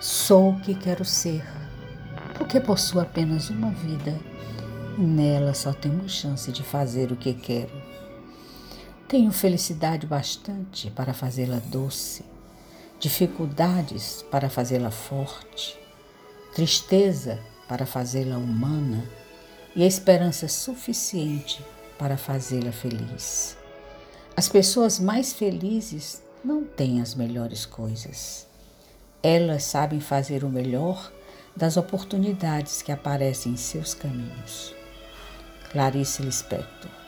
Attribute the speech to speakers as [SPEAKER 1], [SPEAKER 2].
[SPEAKER 1] Sou o que quero ser, porque possuo apenas uma vida e nela só tenho chance de fazer o que quero. Tenho felicidade bastante para fazê-la doce, dificuldades para fazê-la forte, tristeza para fazê-la humana e a esperança suficiente para fazê-la feliz. As pessoas mais felizes não têm as melhores coisas. Elas sabem fazer o melhor das oportunidades que aparecem em seus caminhos. Clarice Lispector